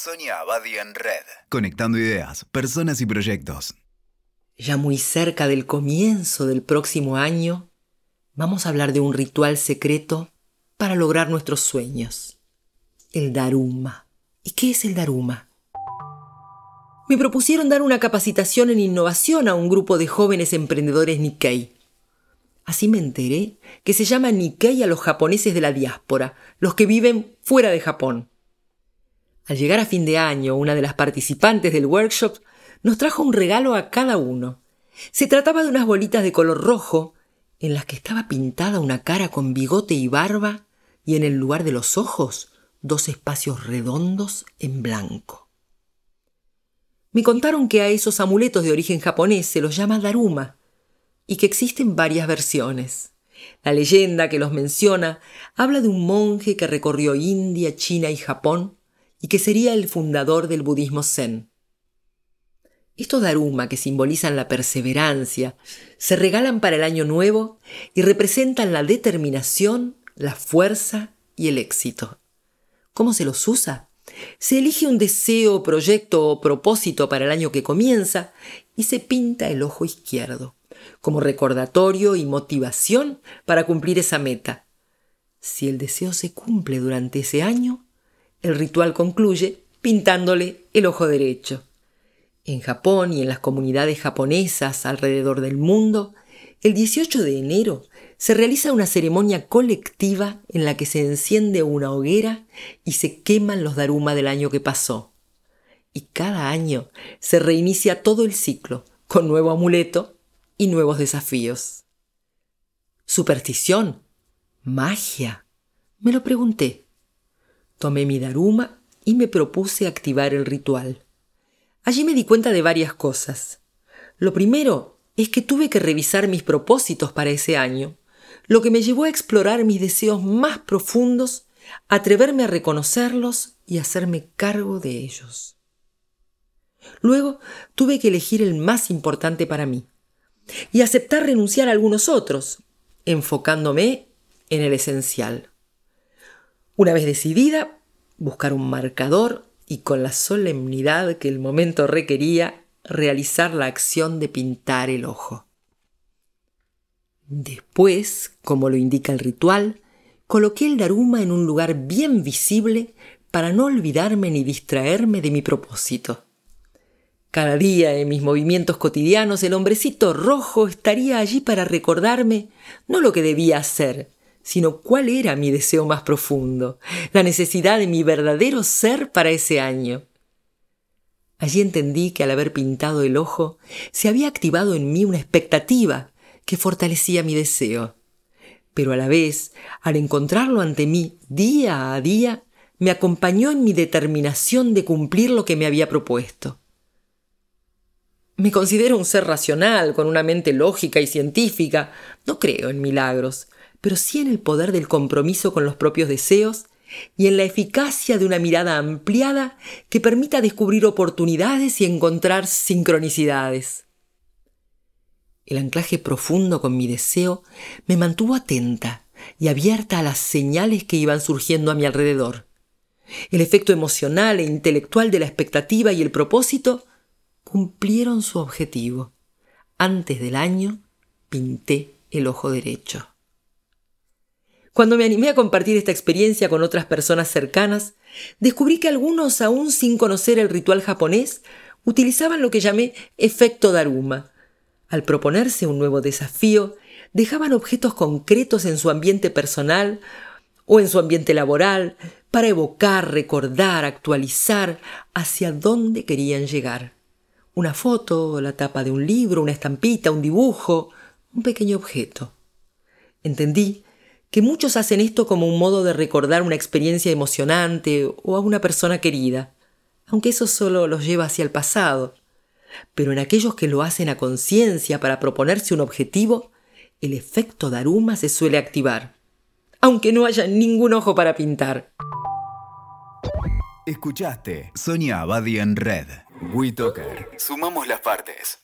Sonia Abadi en Red. Conectando ideas, personas y proyectos. Ya muy cerca del comienzo del próximo año, vamos a hablar de un ritual secreto para lograr nuestros sueños. El Daruma. ¿Y qué es el Daruma? Me propusieron dar una capacitación en innovación a un grupo de jóvenes emprendedores Nikkei. Así me enteré que se llama Nikkei a los japoneses de la diáspora, los que viven fuera de Japón. Al llegar a fin de año, una de las participantes del workshop nos trajo un regalo a cada uno. Se trataba de unas bolitas de color rojo, en las que estaba pintada una cara con bigote y barba, y en el lugar de los ojos, dos espacios redondos en blanco. Me contaron que a esos amuletos de origen japonés se los llama Daruma, y que existen varias versiones. La leyenda que los menciona habla de un monje que recorrió India, China y Japón y que sería el fundador del budismo zen. Estos daruma que simbolizan la perseverancia se regalan para el año nuevo y representan la determinación, la fuerza y el éxito. ¿Cómo se los usa? Se elige un deseo, proyecto o propósito para el año que comienza y se pinta el ojo izquierdo, como recordatorio y motivación para cumplir esa meta. Si el deseo se cumple durante ese año, el ritual concluye pintándole el ojo derecho. En Japón y en las comunidades japonesas alrededor del mundo, el 18 de enero se realiza una ceremonia colectiva en la que se enciende una hoguera y se queman los daruma del año que pasó. Y cada año se reinicia todo el ciclo con nuevo amuleto y nuevos desafíos. ¿Superstición? ¿Magia? Me lo pregunté. Tomé mi daruma y me propuse activar el ritual. Allí me di cuenta de varias cosas. Lo primero es que tuve que revisar mis propósitos para ese año, lo que me llevó a explorar mis deseos más profundos, atreverme a reconocerlos y hacerme cargo de ellos. Luego tuve que elegir el más importante para mí y aceptar renunciar a algunos otros, enfocándome en el esencial. Una vez decidida, buscar un marcador y con la solemnidad que el momento requería, realizar la acción de pintar el ojo. Después, como lo indica el ritual, coloqué el daruma en un lugar bien visible para no olvidarme ni distraerme de mi propósito. Cada día en mis movimientos cotidianos el hombrecito rojo estaría allí para recordarme no lo que debía hacer, sino cuál era mi deseo más profundo, la necesidad de mi verdadero ser para ese año. Allí entendí que al haber pintado el ojo, se había activado en mí una expectativa que fortalecía mi deseo. Pero a la vez, al encontrarlo ante mí día a día, me acompañó en mi determinación de cumplir lo que me había propuesto. Me considero un ser racional, con una mente lógica y científica. No creo en milagros, pero sí en el poder del compromiso con los propios deseos y en la eficacia de una mirada ampliada que permita descubrir oportunidades y encontrar sincronicidades. El anclaje profundo con mi deseo me mantuvo atenta y abierta a las señales que iban surgiendo a mi alrededor. El efecto emocional e intelectual de la expectativa y el propósito cumplieron su objetivo. Antes del año pinté el ojo derecho. Cuando me animé a compartir esta experiencia con otras personas cercanas, descubrí que algunos, aún sin conocer el ritual japonés, utilizaban lo que llamé efecto Daruma. Al proponerse un nuevo desafío, dejaban objetos concretos en su ambiente personal o en su ambiente laboral para evocar, recordar, actualizar hacia dónde querían llegar. Una foto, la tapa de un libro, una estampita, un dibujo, un pequeño objeto. Entendí que muchos hacen esto como un modo de recordar una experiencia emocionante o a una persona querida, aunque eso solo los lleva hacia el pasado. Pero en aquellos que lo hacen a conciencia para proponerse un objetivo, el efecto Daruma se suele activar, aunque no haya ningún ojo para pintar. Escuchaste Sonia Abadi en Red. WeToker. Sumamos las partes.